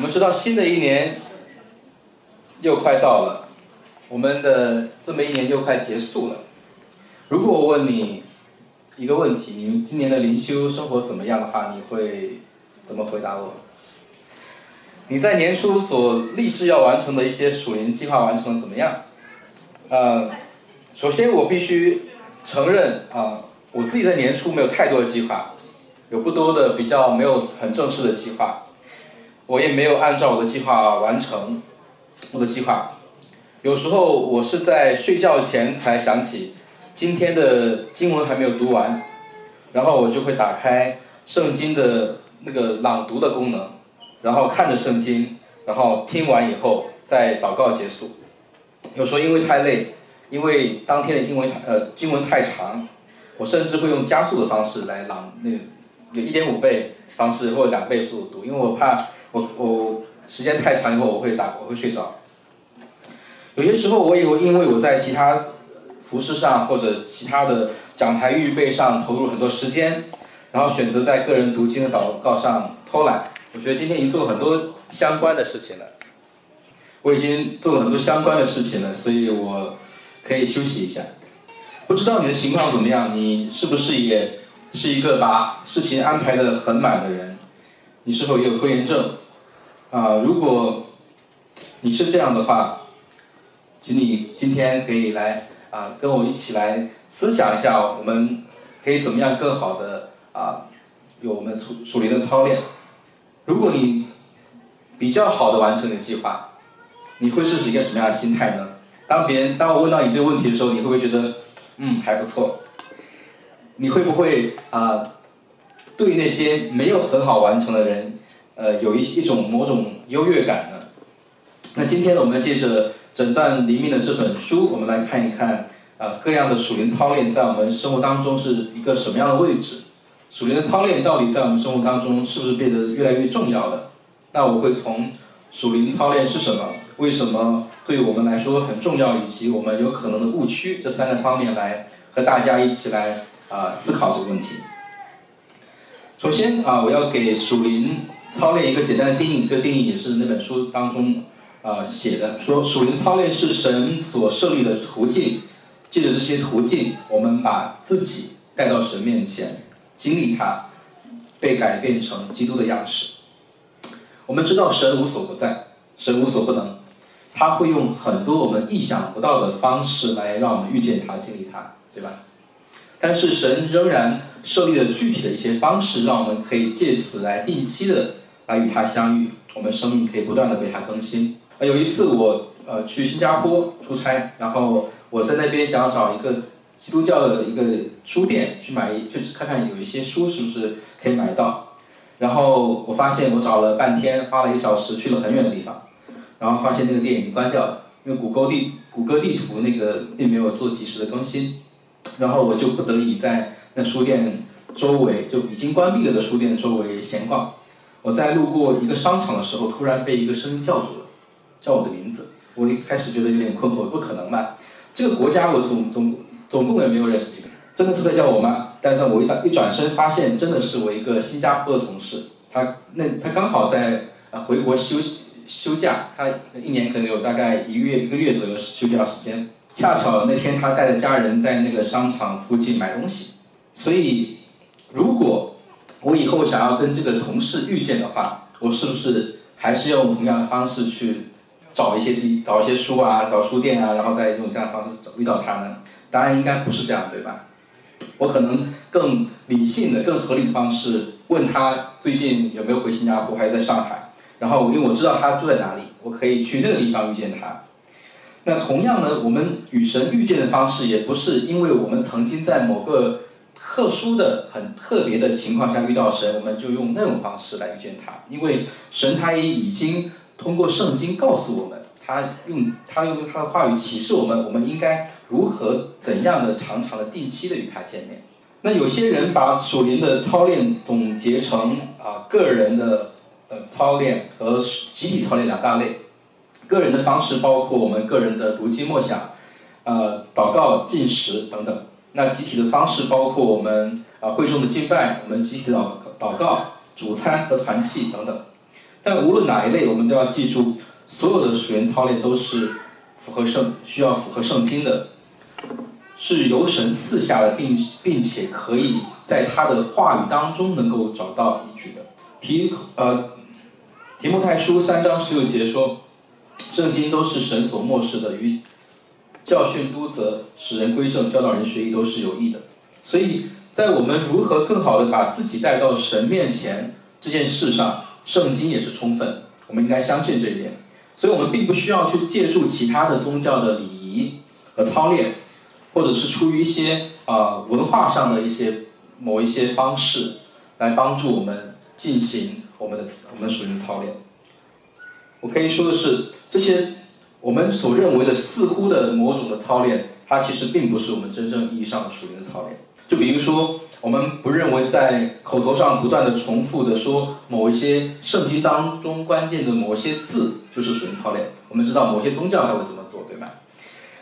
我们知道新的一年又快到了，我们的这么一年又快结束了。如果我问你一个问题，你们今年的灵修生活怎么样的话，你会怎么回答我？你在年初所立志要完成的一些属灵计划完成的怎么样？呃，首先我必须承认啊，我自己在年初没有太多的计划，有不多的比较没有很正式的计划。我也没有按照我的计划完成我的计划，有时候我是在睡觉前才想起今天的经文还没有读完，然后我就会打开圣经的那个朗读的功能，然后看着圣经，然后听完以后再祷告结束。有时候因为太累，因为当天的经文呃经文太长，我甚至会用加速的方式来朗那个有一点五倍方式或者两倍速度，因为我怕。我我时间太长以后我会打我会睡着，有些时候我以为因为我在其他服饰上或者其他的讲台预备上投入很多时间，然后选择在个人读经的祷告上偷懒。我觉得今天已经做了很多相关的事情了，我已经做了很多相关的事情了，所以我可以休息一下。不知道你的情况怎么样？你是不是也是一个把事情安排的很满的人？你是否也有拖延症？啊，如果你是这样的话，请你今天可以来啊，跟我一起来思想一下，我们可以怎么样更好的啊，有我们属属灵的操练。如果你比较好的完成你的计划，你会是一个什么样的心态呢？当别人当我问到你这个问题的时候，你会不会觉得嗯还不错？你会不会啊对那些没有很好完成的人？呃，有一一种某种优越感呢。那今天呢，我们借着诊断黎明的这本书，我们来看一看啊，各样的属灵操练在我们生活当中是一个什么样的位置？属灵的操练到底在我们生活当中是不是变得越来越重要了？那我会从属灵操练是什么，为什么对我们来说很重要，以及我们有可能的误区这三个方面来和大家一起来啊思考这个问题。首先啊，我要给属灵。操练一个简单的定义，这个定义也是那本书当中啊写的，说属灵操练是神所设立的途径，借着这些途径，我们把自己带到神面前，经历它，被改变成基督的样式。我们知道神无所不在，神无所不能，他会用很多我们意想不到的方式来让我们遇见他、经历他，对吧？但是神仍然设立了具体的一些方式，让我们可以借此来定期的。来与他相遇，我们生命可以不断的被他更新。啊，有一次我呃去新加坡出差，然后我在那边想要找一个基督教的一个书店去买，就是看看有一些书是不是可以买到。然后我发现我找了半天，花了一小时去了很远的地方，然后发现那个店已经关掉了，因为谷歌地谷歌地图那个并没有做及时的更新。然后我就不得已在那书店周围就已经关闭了的书店周围闲逛。我在路过一个商场的时候，突然被一个声音叫住了，叫我的名字。我一开始觉得有点困惑，不可能吧？这个国家我总总总共也没有认识几个人，真的是在叫我吗？但是我一打一转身，发现真的是我一个新加坡的同事，他那他刚好在呃回国休休假，他一年可能有大概一个月一个月左右休假时间，恰巧那天他带着家人在那个商场附近买东西，所以如果。我以后想要跟这个同事遇见的话，我是不是还是用同样的方式去找一些地、找一些书啊、找书店啊，然后再用这样的方式找遇到他呢？答案应该不是这样，对吧？我可能更理性的、更合理的方式问他最近有没有回新加坡，还是在上海。然后因为我知道他住在哪里，我可以去那个地方遇见他。那同样呢，我们与神遇见的方式也不是因为我们曾经在某个。特殊的、很特别的情况下遇到神，我们就用那种方式来遇见他，因为神他也已经通过圣经告诉我们，他用他用他的话语启示我们，我们应该如何怎样的常常的定期的与他见面。那有些人把属灵的操练总结成啊个人的呃操练和集体操练两大类，个人的方式包括我们个人的读经默想，呃祷告进食等等。那集体的方式包括我们啊会众的敬拜，我们集体祷祷告、主餐和团契等等。但无论哪一类，我们都要记住，所有的属灵操练都是符合圣需要符合圣经的，是由神赐下的，并并且可以在他的话语当中能够找到依据的。提呃提摩太书三章十六节说，圣经都是神所漠视的，与教训督责、使人归正、教导人学艺都是有益的。所以在我们如何更好的把自己带到神面前这件事上，圣经也是充分，我们应该相信这一点。所以我们并不需要去借助其他的宗教的礼仪和操练，或者是出于一些啊文化上的一些某一些方式来帮助我们进行我们的我们属灵操练。我可以说的是，这些我们所认为的似乎的某种的操练，它其实并不是我们真正意义上的属灵的操练。就比如说，我们不认为在口头上不断的重复的说某一些圣经当中关键的某些字就是属灵操练。我们知道某些宗教它会怎么做，对吗？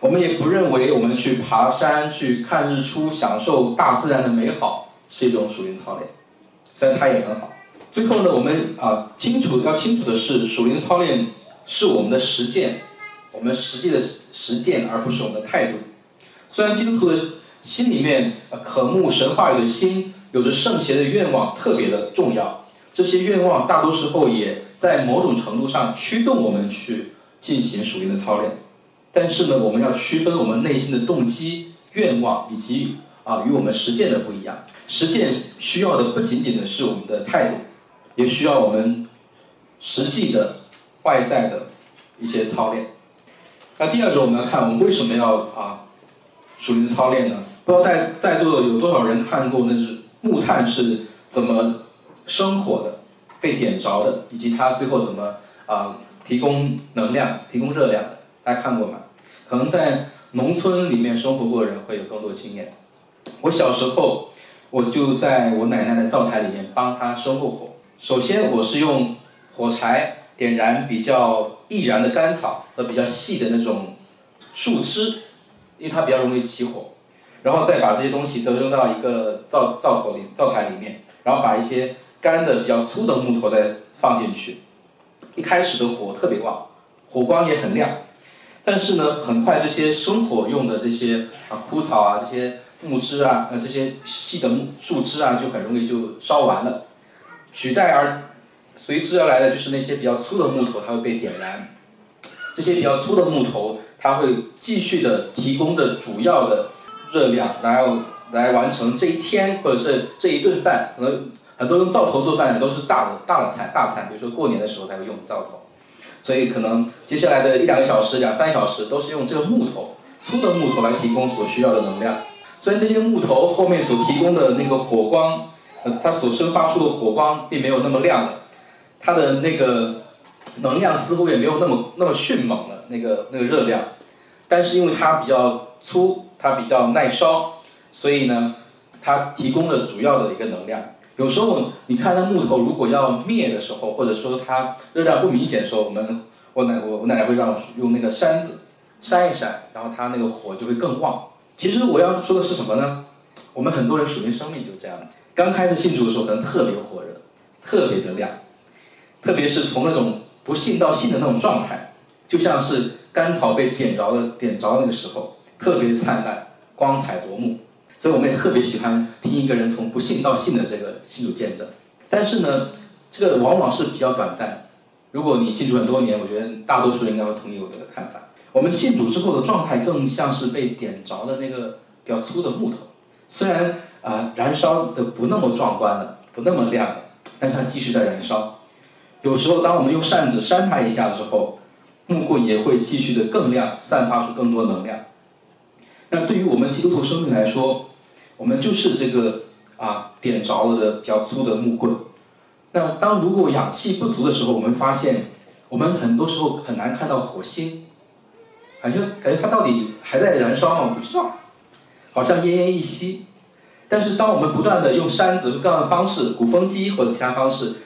我们也不认为我们去爬山去看日出，享受大自然的美好是一种属灵操练，虽然它也很好。最后呢，我们啊清楚要清楚的是，属灵操练是我们的实践，我们实际的实践，而不是我们的态度。虽然基督徒的。心里面渴慕神话语的心，有着圣贤的愿望，特别的重要。这些愿望大多时候也在某种程度上驱动我们去进行属灵的操练。但是呢，我们要区分我们内心的动机、愿望以及啊与我们实践的不一样。实践需要的不仅仅的是我们的态度，也需要我们实际的外在的一些操练。那第二种，我们要看我们为什么要啊属灵操练呢？不知道在在座的有多少人看过那是木炭是怎么生火的，被点着的，以及它最后怎么啊提供能量、提供热量的？大家看过吗？可能在农村里面生活过的人会有更多经验。我小时候我就在我奶奶的灶台里面帮她生过火。首先我是用火柴点燃比较易燃的干草和比较细的那种树枝，因为它比较容易起火。然后再把这些东西都扔到一个灶灶头里、灶台里面，然后把一些干的比较粗的木头再放进去。一开始的火特别旺，火光也很亮，但是呢，很快这些生火用的这些啊枯草啊、这些木枝啊、呃这些细的木树枝啊，就很容易就烧完了。取代而随之而来的就是那些比较粗的木头，它会被点燃。这些比较粗的木头，它会继续的提供的主要的。热量，然后来完成这一天或者是这一顿饭，可能很多用灶头做饭的都是大的大的菜大餐，比如说过年的时候才会用灶头，所以可能接下来的一两个小时、两三小时都是用这个木头粗的木头来提供所需要的能量。虽然这些木头后面所提供的那个火光，呃，它所生发出的火光并没有那么亮的，它的那个能量似乎也没有那么那么迅猛的那个那个热量，但是因为它比较粗。它比较耐烧，所以呢，它提供了主要的一个能量。有时候你看那木头如果要灭的时候，或者说它热量不明显的时候，我们我奶我我奶奶会让我用那个扇子扇一扇，然后它那个火就会更旺。其实我要说的是什么呢？我们很多人属于生命就这样子，刚开始信主的时候可能特别火热，特别的亮，特别是从那种不信到信的那种状态，就像是干草被点着的点着那个时候。特别灿烂，光彩夺目，所以我们也特别喜欢听一个人从不信到信的这个信主见证。但是呢，这个往往是比较短暂。如果你信主很多年，我觉得大多数人应该会同意我的看法。我们信主之后的状态更像是被点着的那个比较粗的木头，虽然啊燃烧的不那么壮观了，不那么亮了，但是它继续在燃烧。有时候当我们用扇子扇它一下的时候，木棍也会继续的更亮，散发出更多能量。那对于我们基督徒生命来说，我们就是这个啊点着了的比较粗的木棍。那当如果氧气不足的时候，我们发现我们很多时候很难看到火星，感觉感觉它到底还在燃烧吗？我不知道，好像奄奄一息。但是当我们不断的用扇子各样的方式，鼓风机或者其他方式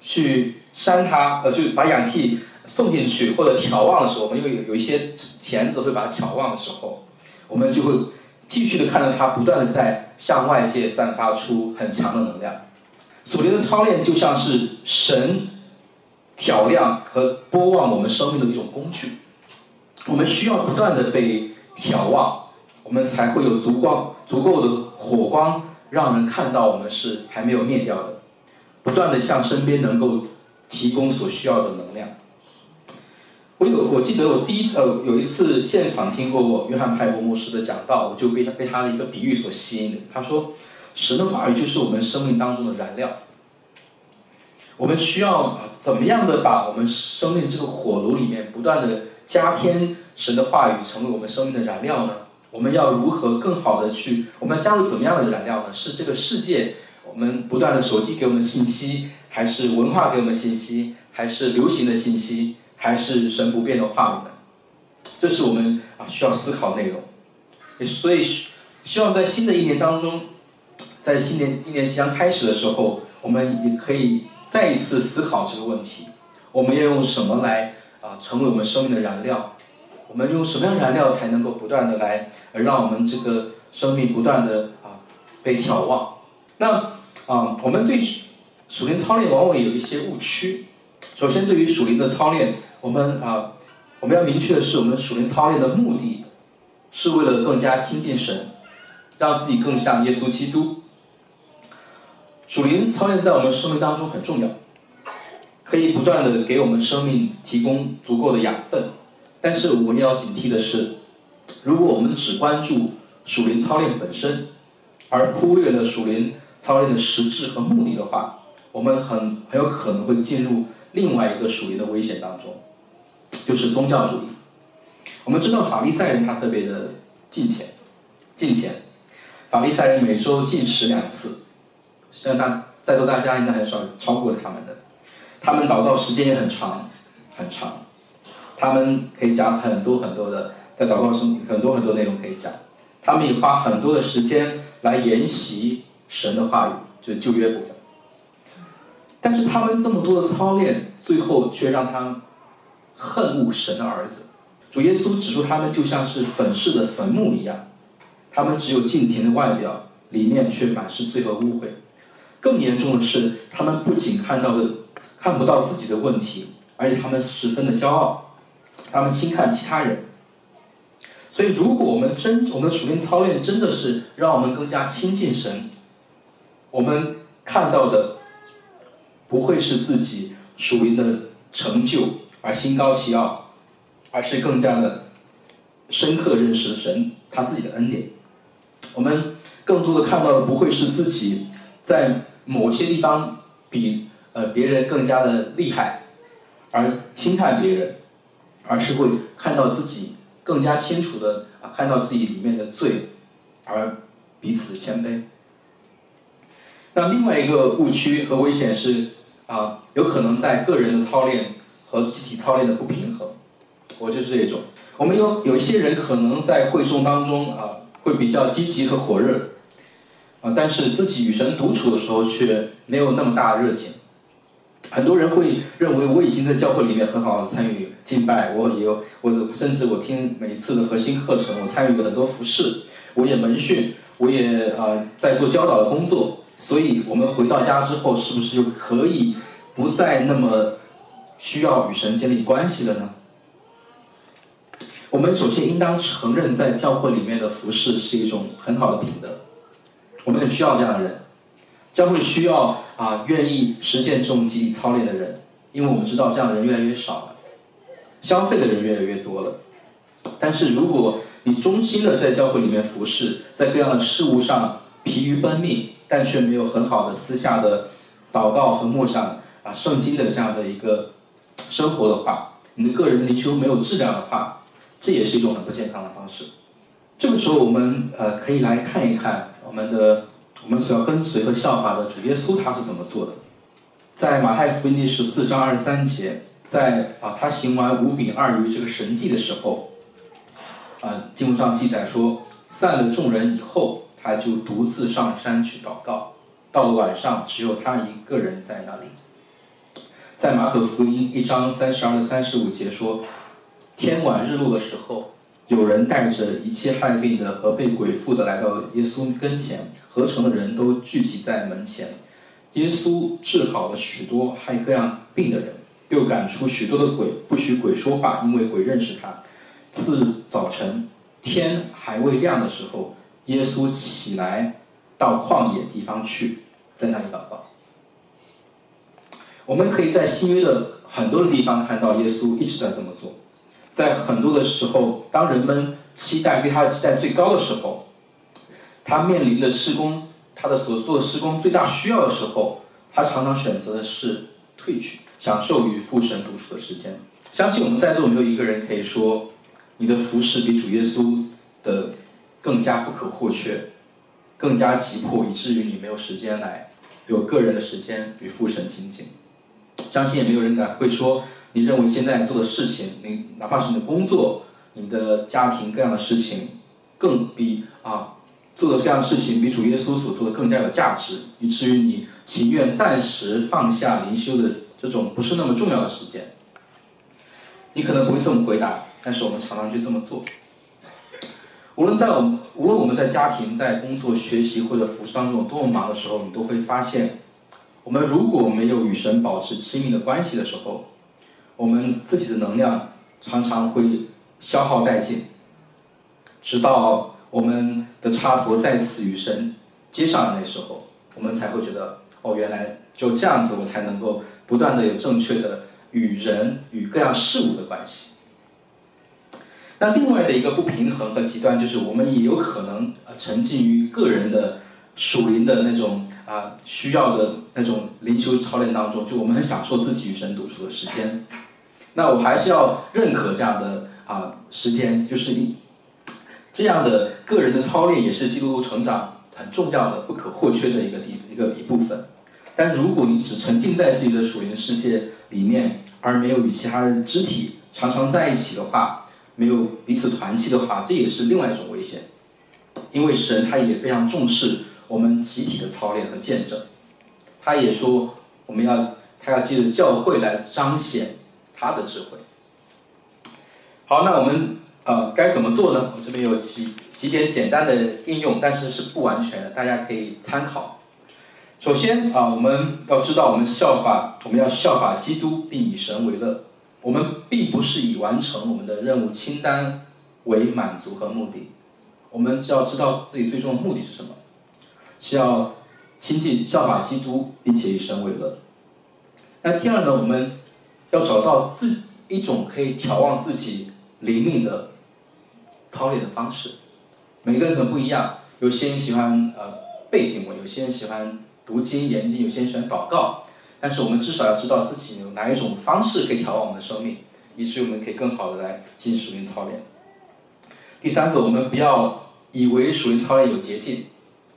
去扇它，呃，就把氧气送进去或者眺望的时候，我们又有有一些钳子会把它眺望的时候。我们就会继续的看到它不断的在向外界散发出很强的能量。属灵的操练就像是神挑亮和播望我们生命的一种工具。我们需要不断的被眺望，我们才会有足光足够的火光，让人看到我们是还没有灭掉的。不断的向身边能够提供所需要的能量。我有我记得我第一呃有一次现场听过约翰派伯牧师的讲道，我就被他被他的一个比喻所吸引。他说，神的话语就是我们生命当中的燃料。我们需要怎么样的把我们生命这个火炉里面不断的加添神的话语，成为我们生命的燃料呢？我们要如何更好的去？我们要加入怎么样的燃料呢？是这个世界我们不断的手机给我们信息，还是文化给我们信息，还是流行的信息？还是神不变的话语呢？这是我们啊需要思考内容。所以希望在新的一年当中，在新年一年即将开始的时候，我们也可以再一次思考这个问题：我们要用什么来啊成为我们生命的燃料？我们用什么样燃料才能够不断的来让我们这个生命不断的啊被眺望？那啊我们对属灵操练往往有一些误区。首先，对于属灵的操练。我们啊，我们要明确的是，我们属灵操练的目的，是为了更加亲近神，让自己更像耶稣基督。属灵操练在我们生命当中很重要，可以不断的给我们生命提供足够的养分。但是我们要警惕的是，如果我们只关注属灵操练本身，而忽略了属灵操练的实质和目的的话，我们很很有可能会进入另外一个属灵的危险当中。就是宗教主义。我们知道法利赛人他特别的敬虔，敬虔。法利赛人每周进食两次，相信大在座大家应该很少超过他们的。他们祷告时间也很长，很长。他们可以讲很多很多的，在祷告中很多很多内容可以讲。他们也花很多的时间来研习神的话语，就是旧约部分。但是他们这么多的操练，最后却让他。恨恶神的儿子，主耶稣指出他们就像是粉饰的坟墓一样，他们只有敬虔的外表，里面却满是罪和污秽。更严重的是，他们不仅看到的看不到自己的问题，而且他们十分的骄傲，他们轻看其他人。所以，如果我们真我们的属灵操练真的是让我们更加亲近神，我们看到的不会是自己属灵的成就。而心高气傲，而是更加的深刻认识神他自己的恩典。我们更多的看到的不会是自己在某些地方比呃别人更加的厉害，而轻看别人，而是会看到自己更加清楚的啊看到自己里面的罪，而彼此的谦卑。那另外一个误区和危险是啊有可能在个人的操练。和集体操练的不平衡，我就是这种。我们有有一些人可能在会众当中啊，会比较积极和火热，啊，但是自己与神独处的时候却没有那么大热情。很多人会认为我已经在教会里面很好的参与敬拜，我也有我甚至我听每次的核心课程，我参与了很多服饰，我也门训，我也啊在做教导的工作。所以我们回到家之后，是不是就可以不再那么？需要与神建立关系了呢？我们首先应当承认，在教会里面的服饰是一种很好的品德。我们很需要这样的人，教会需要啊愿意实践这种集体操练的人，因为我们知道这样的人越来越少了，消费的人越来越多了。但是如果你忠心的在教会里面服侍，在各样的事物上疲于奔命，但却没有很好的私下的祷告和默想啊圣经的这样的一个。生活的话，你的个人灵修没有质量的话，这也是一种很不健康的方式。这个时候，我们呃可以来看一看我们的我们所要跟随和效法的主耶稣他是怎么做的。在马太福音第十四章二十三节，在啊他行完五饼二鱼这个神迹的时候，啊经文上记载说，散了众人以后，他就独自上山去祷告。到了晚上，只有他一个人在那里。在马可福音一章三十二到三十五节说，天晚日落的时候，有人带着一切害病的和被鬼附的来到耶稣跟前，合成的人都聚集在门前。耶稣治好了许多害各样病的人，又赶出许多的鬼，不许鬼说话，因为鬼认识他。次早晨，天还未亮的时候，耶稣起来到旷野地方去，在那里祷告。我们可以在新约的很多的地方看到耶稣一直在这么做，在很多的时候，当人们期待对他的期待最高的时候，他面临的施工，他的所做的施工最大需要的时候，他常常选择的是退去，享受与父神独处的时间。相信我们在座没有一个人可以说，你的服饰比主耶稣的更加不可或缺，更加急迫，以至于你没有时间来有个人的时间与父神亲近。相信也没有人敢会说，你认为现在做的事情，你哪怕是你的工作、你的家庭各样的事情，更比啊做的这样的事情比主耶稣所做的更加有价值，以至于你情愿暂时放下灵修的这种不是那么重要的时间。你可能不会这么回答，但是我们常常去这么做。无论在我们无论我们在家庭、在工作、学习或者服饰当中多么忙的时候，你都会发现。我们如果没有与神保持亲密的关系的时候，我们自己的能量常常会消耗殆尽，直到我们的插头再次与神接上的那时候，我们才会觉得哦，原来就这样子，我才能够不断的有正确的与人与各样事物的关系。那另外的一个不平衡和极端，就是我们也有可能呃沉浸于个人的属灵的那种。啊，需要的那种灵修操练当中，就我们很享受自己与神独处的时间。那我还是要认可这样的啊时间，就是一这样的个人的操练也是基督徒成长很重要的、不可或缺的一个地一个一部分。但如果你只沉浸在自己的属灵世界里面，而没有与其他的肢体常常在一起的话，没有彼此团契的话，这也是另外一种危险。因为神他也非常重视。我们集体的操练和见证，他也说我们要他要借着教会来彰显他的智慧。好，那我们呃该怎么做呢？我这边有几几点简单的应用，但是是不完全的，大家可以参考。首先啊，我们要知道我们效法我们要效法基督，并以神为乐。我们并不是以完成我们的任务清单为满足和目的，我们只要知道自己最终的目的是什么。是要亲近效法基督，并且以神为乐。那第二呢，我们要找到自一种可以眺望自己灵命的操练的方式。每个人可能不一样，有些人喜欢呃背景文，有些人喜欢读经研经，有些人喜欢祷告。但是我们至少要知道自己有哪一种方式可以调望我们的生命，以至于我们可以更好的来进行属灵操练。第三个，我们不要以为属灵操练有捷径。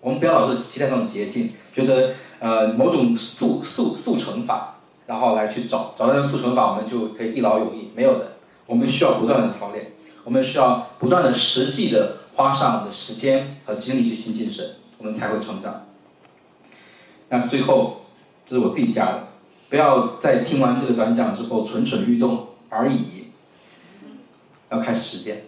我们不要老是期待那种捷径，觉得呃某种速速速成法，然后来去找找到那个速成法，我们就可以一劳永逸。没有的，我们需要不断的操练，我们需要不断的实际的花上的时间和精力去亲近神，我们才会成长。那最后，这是我自己加的，不要在听完这个短讲之后蠢蠢欲动而已，要开始实践。